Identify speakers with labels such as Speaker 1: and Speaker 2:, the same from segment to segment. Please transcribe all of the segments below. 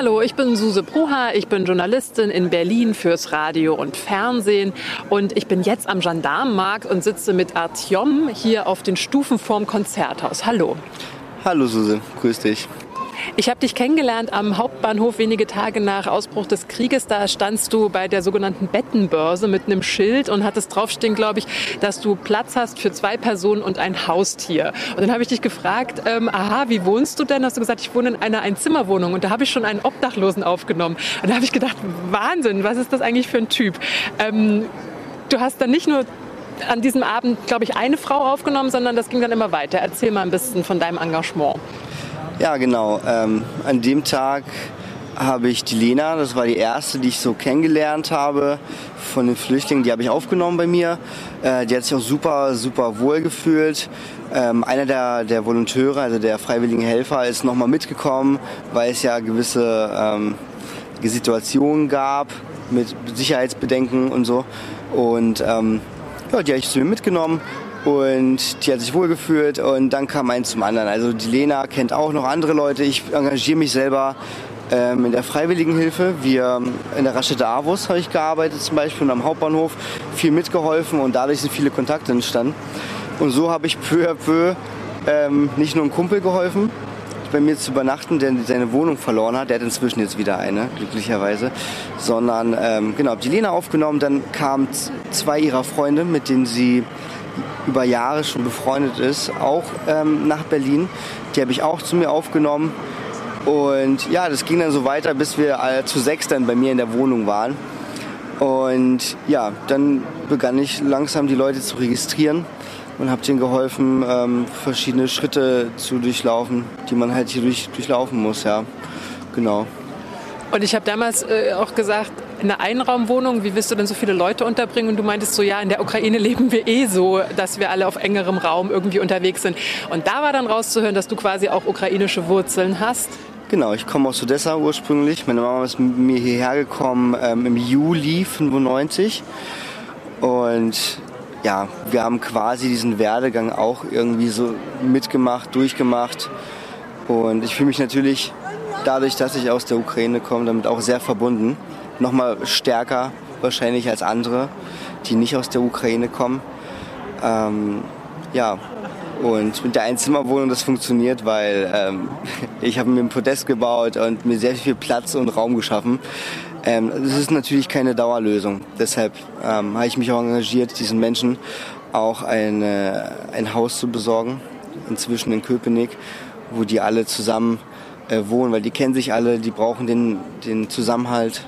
Speaker 1: Hallo, ich bin Suse Pruha, ich bin Journalistin in Berlin fürs Radio und Fernsehen und ich bin jetzt am Gendarmenmarkt und sitze mit Artyom hier auf den Stufen vorm Konzerthaus. Hallo.
Speaker 2: Hallo Suse, grüß dich.
Speaker 1: Ich habe dich kennengelernt am Hauptbahnhof wenige Tage nach Ausbruch des Krieges. Da standst du bei der sogenannten Bettenbörse mit einem Schild und hattest draufstehen, glaube ich, dass du Platz hast für zwei Personen und ein Haustier. Und dann habe ich dich gefragt, ähm, aha, wie wohnst du denn? Hast du gesagt, ich wohne in einer Einzimmerwohnung und da habe ich schon einen Obdachlosen aufgenommen. Und da habe ich gedacht, Wahnsinn, was ist das eigentlich für ein Typ? Ähm, du hast dann nicht nur an diesem Abend, glaube ich, eine Frau aufgenommen, sondern das ging dann immer weiter. Erzähl mal ein bisschen von deinem Engagement.
Speaker 2: Ja, genau. Ähm, an dem Tag habe ich die Lena, das war die erste, die ich so kennengelernt habe von den Flüchtlingen, die habe ich aufgenommen bei mir. Äh, die hat sich auch super, super wohl gefühlt. Ähm, einer der, der Volonteure, also der freiwilligen Helfer, ist nochmal mitgekommen, weil es ja gewisse ähm, Situationen gab mit Sicherheitsbedenken und so. Und ähm, ja, die habe ich zu mir mitgenommen und die hat sich wohlgefühlt und dann kam eins zum anderen. Also die Lena kennt auch noch andere Leute. Ich engagiere mich selber ähm, in der Freiwilligenhilfe. Wir in der Raststätte Avus habe ich gearbeitet zum Beispiel und am Hauptbahnhof viel mitgeholfen und dadurch sind viele Kontakte entstanden. Und so habe ich peu à peu ähm, nicht nur einem Kumpel geholfen, bei mir zu übernachten, der seine Wohnung verloren hat. Der hat inzwischen jetzt wieder eine, glücklicherweise. Sondern ähm, genau, habe die Lena aufgenommen. Dann kamen zwei ihrer Freunde, mit denen sie über Jahre schon befreundet ist, auch ähm, nach Berlin. Die habe ich auch zu mir aufgenommen. Und ja, das ging dann so weiter, bis wir äh, zu sechs dann bei mir in der Wohnung waren. Und ja, dann begann ich langsam die Leute zu registrieren und habe denen geholfen, ähm, verschiedene Schritte zu durchlaufen, die man halt hier durch, durchlaufen muss, ja. Genau.
Speaker 1: Und ich habe damals äh, auch gesagt, in einer Einraumwohnung, wie willst du denn so viele Leute unterbringen? Und du meintest so, ja, in der Ukraine leben wir eh so, dass wir alle auf engerem Raum irgendwie unterwegs sind. Und da war dann rauszuhören, dass du quasi auch ukrainische Wurzeln hast.
Speaker 2: Genau, ich komme aus Odessa ursprünglich. Meine Mama ist mit mir hierher gekommen ähm, im Juli 95. Und ja, wir haben quasi diesen Werdegang auch irgendwie so mitgemacht, durchgemacht. Und ich fühle mich natürlich dadurch, dass ich aus der Ukraine komme, damit auch sehr verbunden nochmal stärker wahrscheinlich als andere, die nicht aus der Ukraine kommen. Ähm, ja, und mit der Einzimmerwohnung das funktioniert, weil ähm, ich habe mir ein Podest gebaut und mir sehr viel Platz und Raum geschaffen. Ähm, das ist natürlich keine Dauerlösung. Deshalb ähm, habe ich mich auch engagiert, diesen Menschen auch eine, ein Haus zu besorgen, inzwischen in Köpenick, wo die alle zusammen äh, wohnen, weil die kennen sich alle, die brauchen den, den Zusammenhalt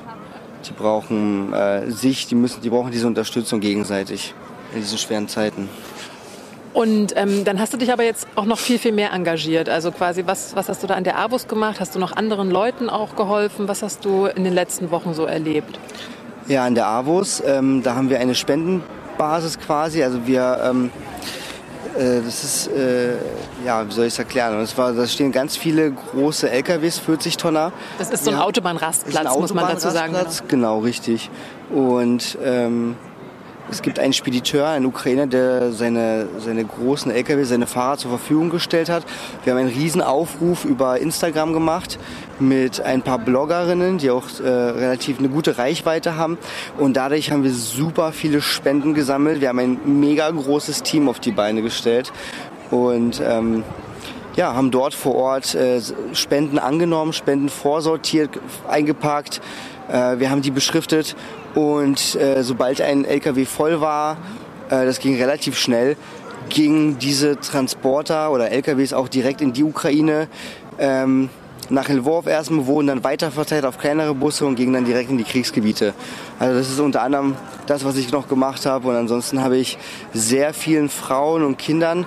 Speaker 2: die brauchen äh, sich, die, müssen, die brauchen diese Unterstützung gegenseitig in diesen schweren Zeiten.
Speaker 1: Und ähm, dann hast du dich aber jetzt auch noch viel, viel mehr engagiert. Also quasi, was, was hast du da an der ABUS gemacht? Hast du noch anderen Leuten auch geholfen? Was hast du in den letzten Wochen so erlebt?
Speaker 2: Ja, an der AWUS, ähm, da haben wir eine Spendenbasis quasi. Also wir ähm, äh, das ist, äh, ja, wie soll ich es erklären? Und es war, da stehen ganz viele große LKWs, 40 Tonner.
Speaker 1: Das ist so ein ja, Autobahnrastplatz, ein muss man dazu sagen. Genau.
Speaker 2: genau, richtig. Und ähm, es gibt einen Spediteur, einen Ukrainer, der seine, seine großen LKW, seine Fahrer zur Verfügung gestellt hat. Wir haben einen riesen Aufruf über Instagram gemacht mit ein paar Bloggerinnen, die auch äh, relativ eine gute Reichweite haben. Und dadurch haben wir super viele Spenden gesammelt. Wir haben ein mega großes Team auf die Beine gestellt. Und ähm, ja, haben dort vor Ort äh, Spenden angenommen, Spenden vorsortiert, eingepackt Äh, wir haben die beschriftet und äh, sobald ein LKW voll war, äh, das ging relativ schnell, gingen diese Transporter oder LKWs auch direkt in die Ukraine. Ähm, nach Lvov erstmal, wurden dann weiterverteilt auf kleinere Busse und gingen dann direkt in die Kriegsgebiete. Also das ist unter anderem das, was ich noch gemacht habe. Und ansonsten habe ich sehr vielen Frauen und Kindern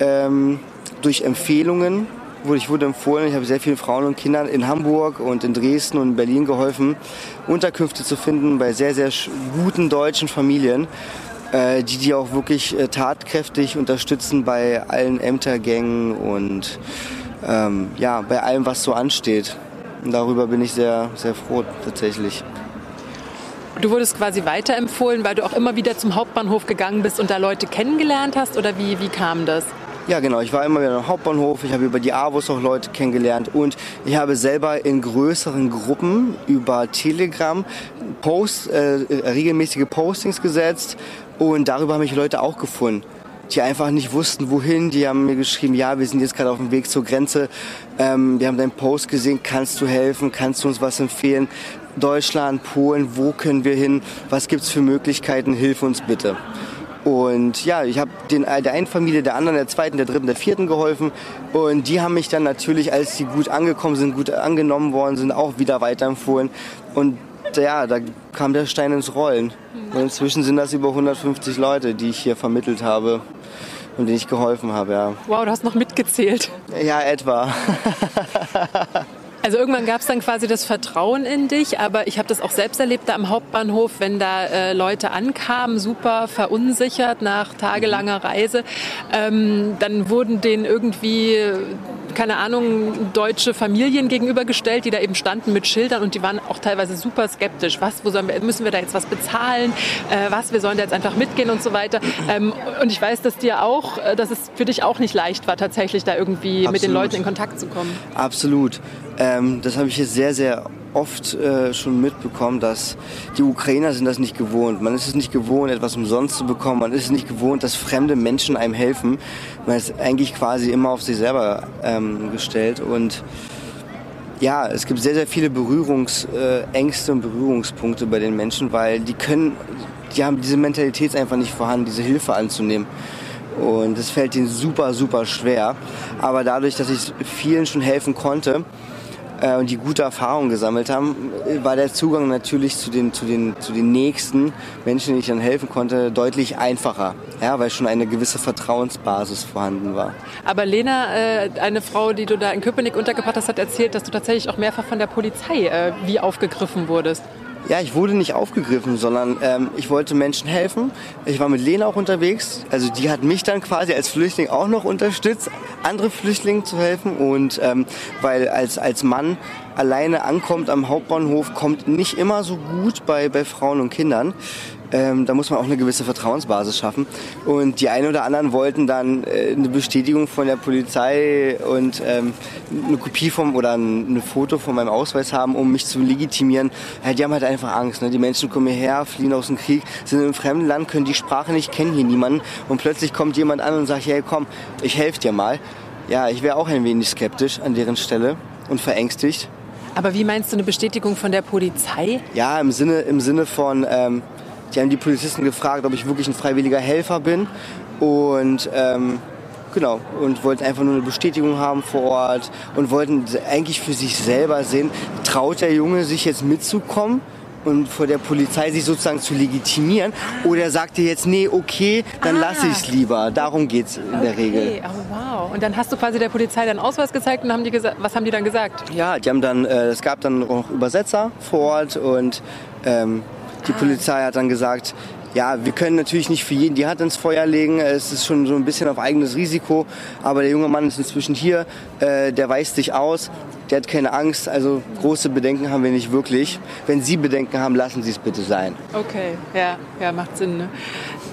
Speaker 2: ähm, durch Empfehlungen, ich wurde empfohlen, ich habe sehr vielen Frauen und Kindern in Hamburg und in Dresden und in Berlin geholfen, Unterkünfte zu finden bei sehr, sehr guten deutschen Familien äh, die die auch wirklich äh, tatkräftig unterstützen bei allen Ämtergängen und ähm, ja, bei allem, was so ansteht. Und darüber bin ich sehr, sehr froh tatsächlich.
Speaker 1: Du wurdest quasi weiterempfohlen, weil du auch immer wieder zum Hauptbahnhof gegangen bist und da Leute kennengelernt hast oder wie, wie kam das?
Speaker 2: Ja, genau. Ich war immer wieder am Hauptbahnhof. Ich habe über die AWOS auch Leute kennengelernt und ich habe selber in größeren Gruppen über Telegram Post, äh, regelmäßige Postings gesetzt und darüber haben mich Leute auch gefunden die einfach nicht wussten, wohin. Die haben mir geschrieben, ja, wir sind jetzt gerade auf dem Weg zur Grenze. Ähm, wir haben deinen Post gesehen, kannst du helfen, kannst du uns was empfehlen? Deutschland, Polen, wo können wir hin? Was gibt's für Möglichkeiten? Hilf uns bitte. Und ja, ich habe der einen Familie, der anderen, der zweiten, der dritten, der vierten geholfen. Und die haben mich dann natürlich, als sie gut angekommen sind, gut angenommen worden sind, auch wieder weiterempfohlen. Und ja, da kam der Stein ins Rollen. Und inzwischen sind das über 150 Leute, die ich hier vermittelt habe und denen ich geholfen habe, ja.
Speaker 1: Wow, du hast noch mitgezählt.
Speaker 2: Ja, etwa.
Speaker 1: Also irgendwann gab es dann quasi das Vertrauen in dich, aber ich habe das auch selbst erlebt da am Hauptbahnhof, wenn da äh, Leute ankamen, super verunsichert nach tagelanger Reise, ähm, dann wurden denen irgendwie keine Ahnung, deutsche Familien gegenübergestellt, die da eben standen mit Schildern und die waren auch teilweise super skeptisch. Was, wo wir, müssen wir da jetzt was bezahlen? Äh, was, wir sollen da jetzt einfach mitgehen und so weiter. Ähm, und ich weiß, dass dir auch, äh, dass es für dich auch nicht leicht war, tatsächlich da irgendwie Absolut. mit den Leuten in Kontakt zu kommen.
Speaker 2: Absolut. Ähm, das habe ich jetzt sehr, sehr oft äh, schon mitbekommen, dass die Ukrainer sind das nicht gewohnt. Man ist es nicht gewohnt, etwas umsonst zu bekommen. Man ist es nicht gewohnt, dass fremde Menschen einem helfen. Man ist eigentlich quasi immer auf sich selber ähm, gestellt. Und ja, es gibt sehr, sehr viele Berührungsängste und Berührungspunkte bei den Menschen, weil die können, die haben diese Mentalität einfach nicht vorhanden, diese Hilfe anzunehmen. Und es fällt ihnen super, super schwer. Aber dadurch, dass ich vielen schon helfen konnte, äh, und die gute Erfahrungen gesammelt haben, war der Zugang natürlich zu den, zu den, zu den nächsten Menschen, denen ich dann helfen konnte, deutlich einfacher. Ja, weil schon eine gewisse Vertrauensbasis vorhanden war.
Speaker 1: Aber Lena, äh, eine Frau, die du da in Köpenick untergebracht hast, hat erzählt, dass du tatsächlich auch mehrfach von der Polizei äh, wie aufgegriffen wurdest.
Speaker 2: Ja, ich wurde nicht aufgegriffen, sondern ähm, ich wollte Menschen helfen. Ich war mit Lena auch unterwegs. Also die hat mich dann quasi als Flüchtling auch noch unterstützt, andere Flüchtlingen zu helfen. Und ähm, weil als, als Mann alleine ankommt am Hauptbahnhof, kommt nicht immer so gut bei, bei Frauen und Kindern. Ähm, da muss man auch eine gewisse Vertrauensbasis schaffen. Und die einen oder anderen wollten dann äh, eine Bestätigung von der Polizei und ähm, eine Kopie vom oder ein, ein, Foto von meinem Ausweis haben, um mich zu legitimieren. Ja, die haben halt einfach Angst. Ne? Die Menschen kommen hierher, fliehen aus dem Krieg, sind in einem fremden Land, können die Sprache nicht, kennen hier niemanden. Und plötzlich kommt jemand an und sagt, hey komm, ich helfe dir mal. Ja, ich wäre auch ein wenig skeptisch an deren Stelle und verängstigt.
Speaker 1: Aber wie meinst du eine Bestätigung von der Polizei?
Speaker 2: Ja, im Sinne, im Sinne von, ähm, die haben die Polizisten gefragt, ob ich wirklich ein freiwilliger Helfer bin. Und ähm, genau, und wollten einfach nur eine Bestätigung haben vor Ort und wollten eigentlich für sich selber sehen, traut der Junge sich jetzt mitzukommen? und vor der Polizei sich sozusagen zu legitimieren oder sagt ihr jetzt, nee, okay, dann ah. lasse ich es lieber. Darum geht es in okay. der Regel.
Speaker 1: Oh, wow. Und dann hast du quasi der Polizei deinen Ausweis gezeigt und haben die was haben die dann gesagt?
Speaker 2: Ja, die haben dann, äh, es gab dann auch Übersetzer vor Ort und ähm, die Polizei hat dann gesagt, ja, wir können natürlich nicht für jeden die Hand ins Feuer legen. Es ist schon so ein bisschen auf eigenes Risiko. Aber der junge Mann ist inzwischen hier. Äh, der weist sich aus. Der hat keine Angst. Also große Bedenken haben wir nicht wirklich. Wenn Sie Bedenken haben, lassen Sie es bitte sein.
Speaker 1: Okay, ja, ja macht Sinn. Ne?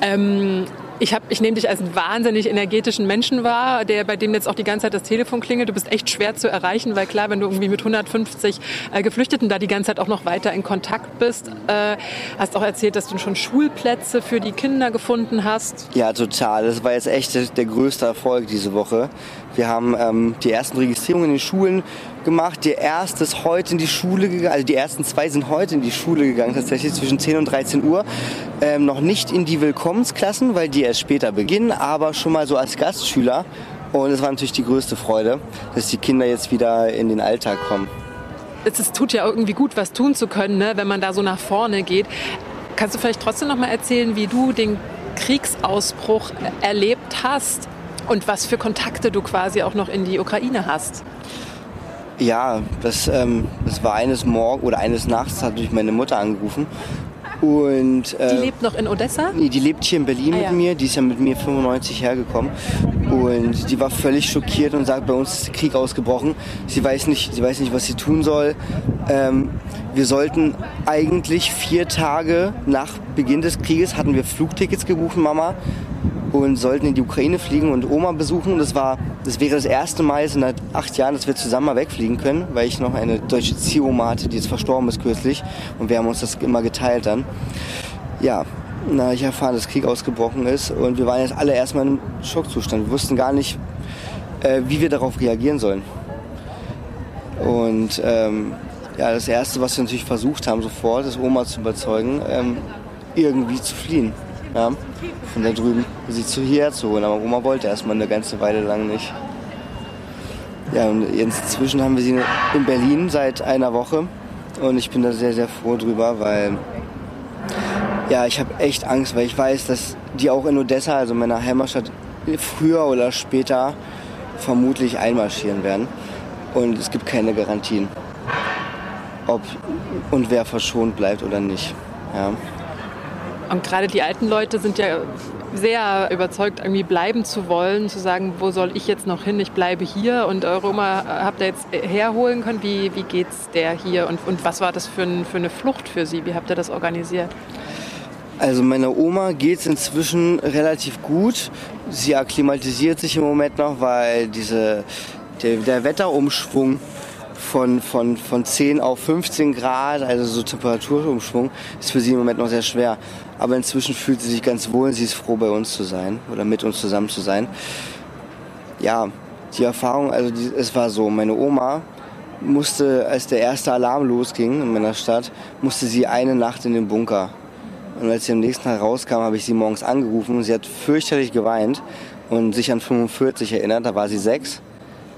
Speaker 1: Ähm, Ich, ich nehme dich als einen wahnsinnig energetischen Menschen wahr, der, bei dem jetzt auch die ganze Zeit das Telefon klingelt. Du bist echt schwer zu erreichen, weil klar, wenn du irgendwie mit 150 äh, Geflüchteten da die ganze Zeit auch noch weiter in Kontakt bist, äh, hast auch erzählt, dass du schon Schulplätze für die Kinder gefunden hast.
Speaker 2: Ja, total. Das war jetzt echt der größte Erfolg diese Woche. Wir haben ähm, die ersten Registrierungen in den Schulen gemacht. Der erste ist heute in die Schule gegangen, also die ersten zwei sind heute in die Schule gegangen, tatsächlich zwischen 10 und 13 Uhr. Ähm, noch nicht in die Willkommensklassen, weil die erst später beginnen, aber schon mal so als Gastschüler. Und es war natürlich die größte Freude, dass die Kinder jetzt wieder in den Alltag kommen.
Speaker 1: Es tut ja irgendwie gut, was tun zu können, ne, wenn man da so nach vorne geht. Kannst du vielleicht trotzdem noch mal erzählen, wie du den Kriegsausbruch erlebt hast und was für Kontakte du quasi auch noch in die Ukraine hast?
Speaker 2: Ja, das, ähm, das war eines Morgen oder eines Nachts hat durch meine Mutter angerufen. Und,
Speaker 1: äh, die lebt noch in Odessa?
Speaker 2: Nee, die lebt hier in Berlin ah, mit ja. mir. Die ist ja mit mir 95 hergekommen. Und die war völlig schockiert und sagt, bei uns ist Krieg ausgebrochen. Sie weiß nicht, sie weiß nicht was sie tun soll. Ähm, wir sollten eigentlich vier Tage nach Beginn des Krieges hatten wir Flugtickets gebucht, Mama und sollten in die Ukraine fliegen und Oma besuchen. Das war, das wäre das erste Mal seit acht Jahren, dass wir zusammen mal wegfliegen können, weil ich noch eine deutsche Ziehoma hatte, die jetzt verstorben ist kürzlich und wir haben uns das immer geteilt dann. Ja, na, ich erfahren, dass Krieg ausgebrochen ist und wir waren jetzt alle erstmal im Schockzustand. Wir wussten gar nicht, äh, wie wir darauf reagieren sollen. Und ähm, ja, das Erste, was wir natürlich versucht haben, sofort, ist Oma zu überzeugen, ähm, irgendwie zu fliehen ja, von da drüben, sie zu hierher zu holen. Aber Oma wollte erstmal eine ganze Weile lang nicht. Ja, und inzwischen haben wir sie in Berlin seit einer Woche und ich bin da sehr, sehr froh drüber, weil ja, ich habe echt Angst, weil ich weiß, dass die auch in Odessa, also meiner Heimatstadt, früher oder später vermutlich einmarschieren werden. Und es gibt keine Garantien, ob und wer verschont bleibt oder nicht. Ja.
Speaker 1: Und gerade die alten Leute sind ja sehr überzeugt, irgendwie bleiben zu wollen, zu sagen, wo soll ich jetzt noch hin? Ich bleibe hier und eure Oma habt ihr jetzt herholen können. Wie, wie geht's der hier und, und was war das für, ein, für eine Flucht für sie? Wie habt ihr das organisiert?
Speaker 2: Also meiner Oma geht es inzwischen relativ gut. Sie akklimatisiert sich im Moment noch, weil diese, der, der Wetterumschwung von, von, von 10 auf 15 Grad, also so Temperaturumschwung, ist für sie im Moment noch sehr schwer. Aber inzwischen fühlt sie sich ganz wohl. Sie ist froh, bei uns zu sein oder mit uns zusammen zu sein. Ja, die Erfahrung, also die, es war so, meine Oma musste, als der erste Alarm losging in meiner Stadt, musste sie eine Nacht in den Bunker. Und als sie am nächsten Tag rauskam, habe ich sie morgens angerufen und sie hat fürchterlich geweint und sich an 45 erinnert, da war sie sechs.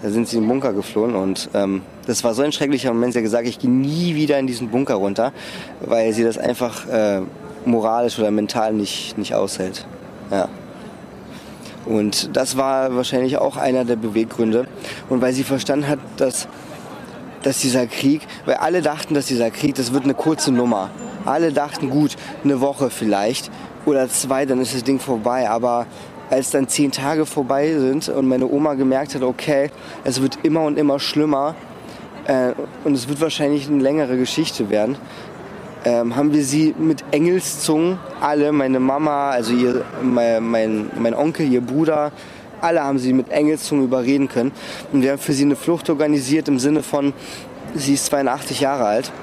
Speaker 2: Da sind sie in den Bunker geflohen und ähm, das war so ein schrecklicher Moment. Sie hat gesagt, ich gehe nie wieder in diesen Bunker runter, weil sie das einfach äh, moralisch oder mental nicht, nicht aushält. Ja. Und das war wahrscheinlich auch einer der Beweggründe. Und weil sie verstanden hat, dass, dass dieser Krieg, weil alle dachten, dass dieser Krieg, das wird eine kurze Nummer. Alle dachten, gut, eine Woche vielleicht oder zwei, dann ist das Ding vorbei. Aber als dann zehn Tage vorbei sind und meine Oma gemerkt hat, okay, es wird immer und immer schlimmer äh, und es wird wahrscheinlich eine längere Geschichte werden, ähm, haben wir sie mit Engelszungen, alle, meine Mama, also ihr, mein, mein, mein Onkel, ihr Bruder, alle haben sie mit Engelszungen überreden können. Und wir haben für sie eine Flucht organisiert im Sinne von, sie ist 82 Jahre alt.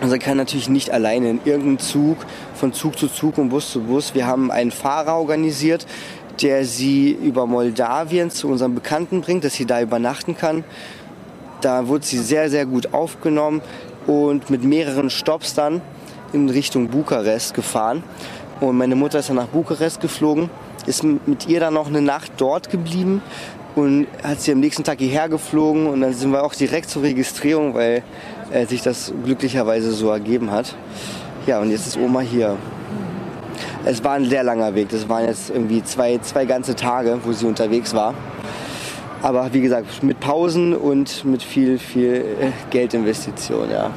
Speaker 2: Und sie kann natürlich nicht alleine in irgendeinem Zug, von Zug zu Zug und Bus zu Bus. Wir haben einen Fahrer organisiert, der sie über Moldawien zu unseren Bekannten bringt, dass sie da übernachten kann. Da wurde sie sehr, sehr gut aufgenommen und mit mehreren Stops dann in Richtung Bukarest gefahren. Und meine Mutter ist dann nach Bukarest geflogen, ist mit ihr dann noch eine Nacht dort geblieben und hat sie am nächsten Tag hierher geflogen und dann sind wir auch direkt zur Registrierung, weil äh, sich das glücklicherweise so ergeben hat. Ja, und jetzt ist Oma hier. Es war ein sehr langer Weg. Das waren jetzt irgendwie zwei, zwei ganze Tage, wo sie unterwegs war. Aber wie gesagt, mit Pausen und mit viel, viel äh, Geldinvestition, ja.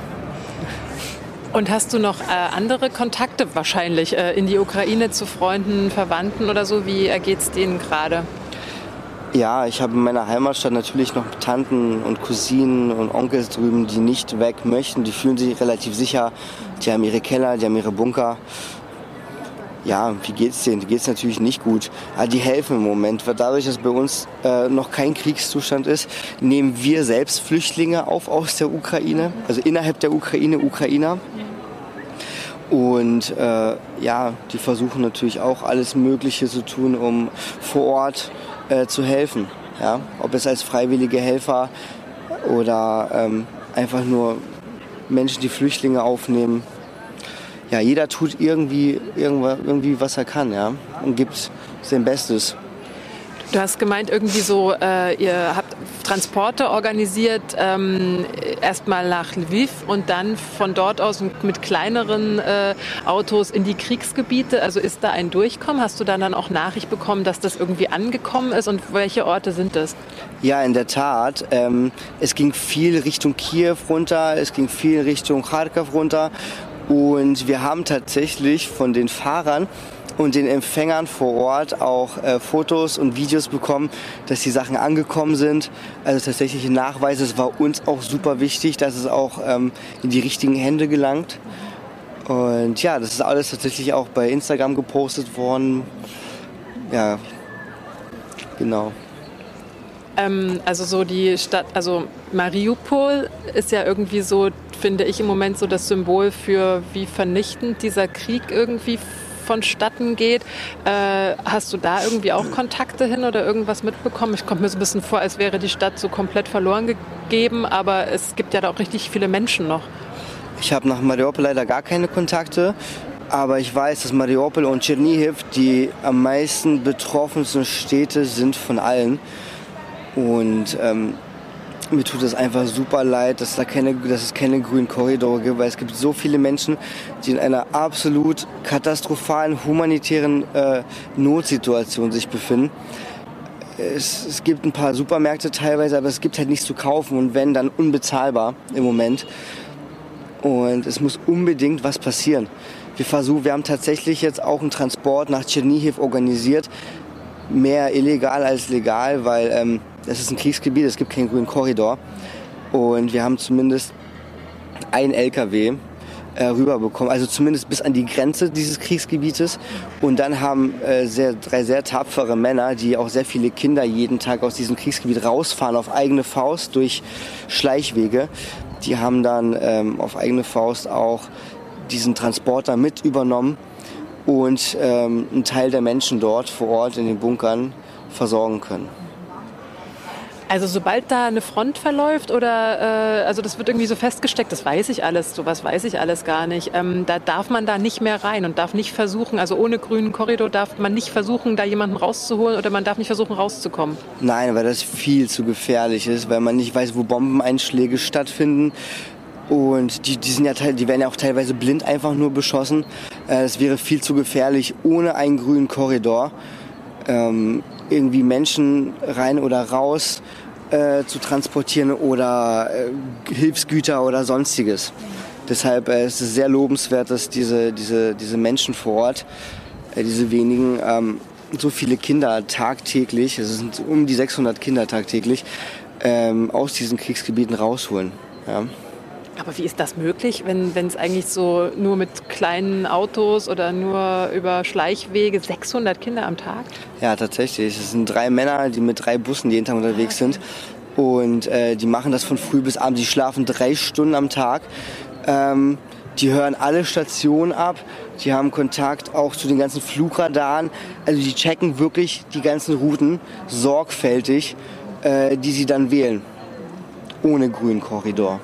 Speaker 1: Und hast du noch äh, andere Kontakte wahrscheinlich äh, in die Ukraine zu Freunden, Verwandten oder so? Wie ergeht es denen gerade?
Speaker 2: Ja, ich habe in meiner Heimatstadt natürlich noch Tanten und Cousinen und Onkels drüben, die nicht weg möchten. Die fühlen sich relativ sicher. Die haben ihre Keller, die haben ihre Bunker. Ja, wie geht's denen? Geht's natürlich nicht gut. Aber die helfen im Moment. Dadurch, dass bei uns äh, noch kein Kriegszustand ist, nehmen wir selbst Flüchtlinge auf aus der Ukraine, also innerhalb der Ukraine, Ukrainer. Und äh, ja, die versuchen natürlich auch alles Mögliche zu tun, um vor Ort äh, zu helfen. Ja? Ob es als freiwillige Helfer oder ähm, einfach nur Menschen, die Flüchtlinge aufnehmen. Ja, jeder tut irgendwie, irgendwie was er kann ja? und gibt sein Bestes.
Speaker 1: Du hast gemeint, irgendwie so, äh, ihr habt Transporte organisiert, ähm, erstmal nach Lviv und dann von dort aus mit kleineren äh, Autos in die Kriegsgebiete. Also ist da ein Durchkommen? Hast du dann, dann auch Nachricht bekommen, dass das irgendwie angekommen ist und welche Orte sind das?
Speaker 2: Ja, in der Tat. Ähm, es ging viel Richtung Kiew runter, es ging viel Richtung Kharkov runter und wir haben tatsächlich von den Fahrern und den Empfängern vor Ort auch äh, Fotos und Videos bekommen, dass die Sachen angekommen sind. Also tatsächliche Nachweise. Es war uns auch super wichtig, dass es auch ähm, in die richtigen Hände gelangt. Und ja, das ist alles tatsächlich auch bei Instagram gepostet worden. Ja, genau.
Speaker 1: Ähm, also so die Stadt, also Mariupol ist ja irgendwie so, finde ich im Moment so das Symbol für wie vernichtend dieser Krieg irgendwie vonstatten geht. Äh, hast du da irgendwie auch Kontakte hin oder irgendwas mitbekommen? Ich komme mir so ein bisschen vor, als wäre die Stadt so komplett verloren gegeben, aber es gibt ja da auch richtig viele Menschen noch.
Speaker 2: Ich habe nach Mariupol leider gar keine Kontakte. Aber ich weiß, dass Mariupol und Tschernihiv die am meisten betroffensten Städte sind von allen. Und ähm, mir tut es einfach super leid, dass, da keine, dass es keine grünen Korridore gibt, weil es gibt so viele Menschen, die in einer absolut katastrophalen humanitären äh, Notsituation sich befinden. Es, es, gibt ein paar Supermärkte teilweise, aber es gibt halt nichts zu kaufen und wenn, dann unbezahlbar im Moment. Und es muss unbedingt was passieren. Wir versuchen, wir haben tatsächlich jetzt auch einen Transport nach Tschernihiv organisiert. Mehr illegal als legal, weil ähm, es ist ein Kriegsgebiet, es gibt keinen grünen Korridor. Und wir haben zumindest ein LKW äh, rüberbekommen, also zumindest bis an die Grenze dieses Kriegsgebietes. Und dann haben äh, sehr, drei sehr tapfere Männer, die auch sehr viele Kinder jeden Tag aus diesem Kriegsgebiet rausfahren, auf eigene Faust durch Schleichwege. Die haben dann ähm, auf eigene Faust auch diesen Transporter mit übernommen und ähm, einen Teil der Menschen dort vor Ort in den Bunkern versorgen können.
Speaker 1: Also sobald da eine Front verläuft oder äh, also das wird irgendwie so festgesteckt, das weiß ich alles, sowas weiß ich alles gar nicht. Ähm, da darf man da nicht mehr rein und darf nicht versuchen, also ohne grünen Korridor darf man nicht versuchen, da jemanden rauszuholen oder man darf nicht versuchen, rauszukommen.
Speaker 2: Nein, weil das viel zu gefährlich ist, weil man nicht weiß, wo Bombeneinschläge stattfinden. Und die, die, sind ja, die werden ja auch teilweise blind einfach nur beschossen. Äh, es wäre viel zu gefährlich ohne einen grünen Korridor. Ähm, irgendwie Menschen rein oder raus äh, zu transportieren oder äh, Hilfsgüter oder sonstiges. Deshalb äh, ist es sehr lobenswert, dass diese, diese, diese Menschen vor Ort, äh, diese wenigen, ähm, so viele Kinder tagtäglich, es sind um die 600 Kinder tagtäglich, ähm, aus diesen Kriegsgebieten rausholen. Ja.
Speaker 1: Aber wie ist das möglich, wenn es eigentlich so nur mit kleinen Autos oder nur über Schleichwege 600 Kinder am Tag?
Speaker 2: Ja, tatsächlich. Es sind drei Männer, die mit drei Bussen jeden Tag unterwegs sind. Und äh, die machen das von früh bis abend. Die schlafen drei Stunden am Tag. Ähm, die hören alle Stationen ab. Die haben Kontakt auch zu den ganzen Flugradaren. Also die checken wirklich die ganzen Routen sorgfältig, äh, die sie dann wählen. Ohne grünen Korridor.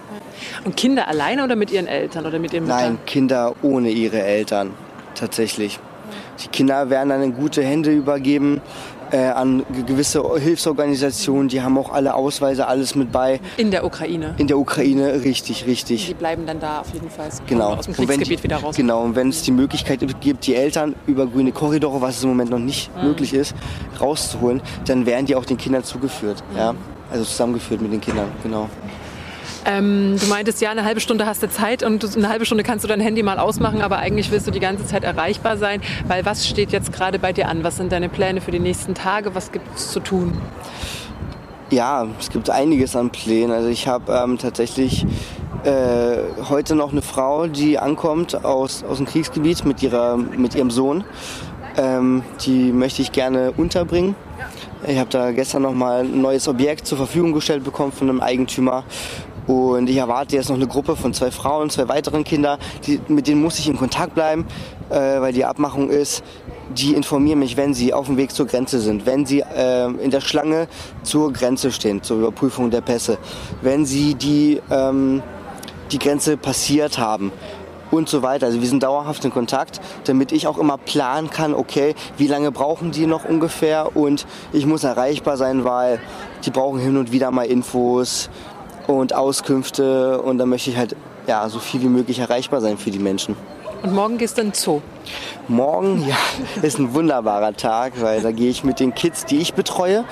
Speaker 1: Und Kinder alleine oder mit ihren Eltern oder mit ihren Müttern?
Speaker 2: Nein, Kinder ohne ihre Eltern, tatsächlich. Die Kinder werden dann in gute Hände übergeben äh, an gewisse Hilfsorganisationen. Die haben auch alle Ausweise, alles mit bei.
Speaker 1: In der Ukraine?
Speaker 2: In der Ukraine, richtig, richtig.
Speaker 1: Die bleiben dann da auf jeden Fall
Speaker 2: genau.
Speaker 1: aus dem Kriegsgebiet
Speaker 2: die,
Speaker 1: wieder raus.
Speaker 2: Genau, und wenn es die Möglichkeit gibt, die Eltern über grüne Korridore, was es im Moment noch nicht mhm. möglich ist, rauszuholen, dann werden die auch den Kindern zugeführt. Mhm. Ja? Also zusammengeführt mit den Kindern, genau.
Speaker 1: Ähm, du meintest, ja, eine halbe Stunde hast du Zeit und eine halbe Stunde kannst du dein Handy mal ausmachen, aber eigentlich willst du die ganze Zeit erreichbar sein, weil was steht jetzt gerade bei dir an? Was sind deine Pläne für die nächsten Tage? Was gibt es zu tun?
Speaker 2: Ja, es gibt einiges an Plänen. Also ich habe ähm, tatsächlich äh, heute noch eine Frau, die ankommt aus, aus dem Kriegsgebiet mit, ihrer, mit ihrem Sohn. Ähm, die möchte ich gerne unterbringen. Ich habe da gestern noch mal ein neues Objekt zur Verfügung gestellt bekommen von einem Eigentümer. Und ich erwarte jetzt noch eine Gruppe von zwei Frauen, zwei weiteren Kindern, die, mit denen muss ich in Kontakt bleiben, äh, weil die Abmachung ist, die informieren mich, wenn sie auf dem Weg zur Grenze sind, wenn sie äh, in der Schlange zur Grenze stehen, zur Überprüfung der Pässe, wenn sie die, ähm, die Grenze passiert haben und so weiter. Also wir sind dauerhaft in Kontakt, damit ich auch immer planen kann, okay, wie lange brauchen die noch ungefähr und ich muss erreichbar sein, weil die brauchen hin und wieder mal Infos und Auskünfte und da möchte ich halt ja, so viel wie möglich erreichbar sein für die Menschen.
Speaker 1: Und morgen gehst du in den Zoo?
Speaker 2: Morgen, ja, ist ein wunderbarer Tag, weil da gehe ich mit den Kids, die ich betreue,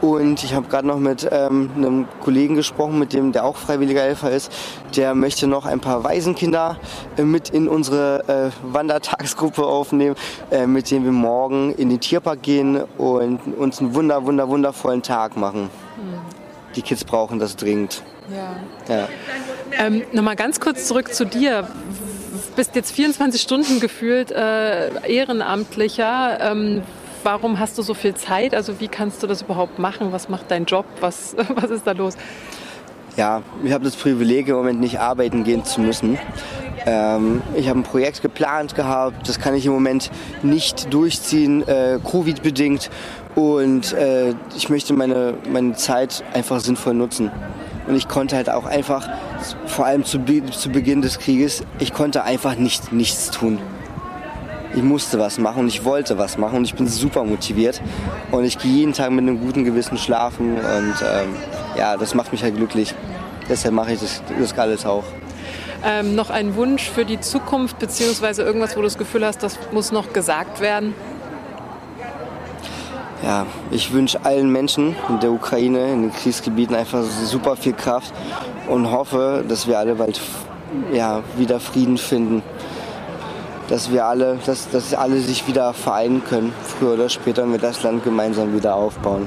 Speaker 2: und ich habe gerade noch mit ähm, einem Kollegen gesprochen, mit dem der auch freiwilliger Helfer ist. Der möchte noch ein paar Waisenkinder äh, mit in unsere äh, Wandertagsgruppe aufnehmen, äh, mit denen wir morgen in den Tierpark gehen und uns einen wunder, wunder, wundervollen Tag machen. Die Kids brauchen das dringend.
Speaker 1: Ja. ja. Ähm, Nochmal ganz kurz zurück zu dir bist jetzt 24 Stunden gefühlt äh, Ehrenamtlicher. Ähm, warum hast du so viel Zeit? Also wie kannst du das überhaupt machen? Was macht dein Job? Was, was ist da los?
Speaker 2: Ja, ich habe das Privileg, im Moment nicht arbeiten gehen zu müssen. Ähm, ich habe ein Projekt geplant gehabt, das kann ich im Moment nicht durchziehen, äh, Covid-bedingt. Und äh, ich möchte meine, meine Zeit einfach sinnvoll nutzen. Und ich konnte halt auch einfach, vor allem zu, zu Beginn des Krieges, ich konnte einfach nicht, nichts tun ich musste was machen und ich wollte was machen und ich bin super motiviert und ich gehe jeden Tag mit einem guten Gewissen schlafen und ähm, ja, das macht mich halt glücklich. Deshalb mache ich das, das alles auch.
Speaker 1: Ähm, noch ein Wunsch für die Zukunft beziehungsweise irgendwas, wo du das Gefühl hast, das muss noch gesagt werden?
Speaker 2: Ja, ich wünsche allen Menschen in der Ukraine, in den Kriegsgebieten einfach super viel Kraft und hoffe, dass wir alle bald ja, wieder Frieden finden dass wir alle, dass, dass alle sich wieder vereinen können. Früher oder später und wir das Land gemeinsam wieder aufbauen.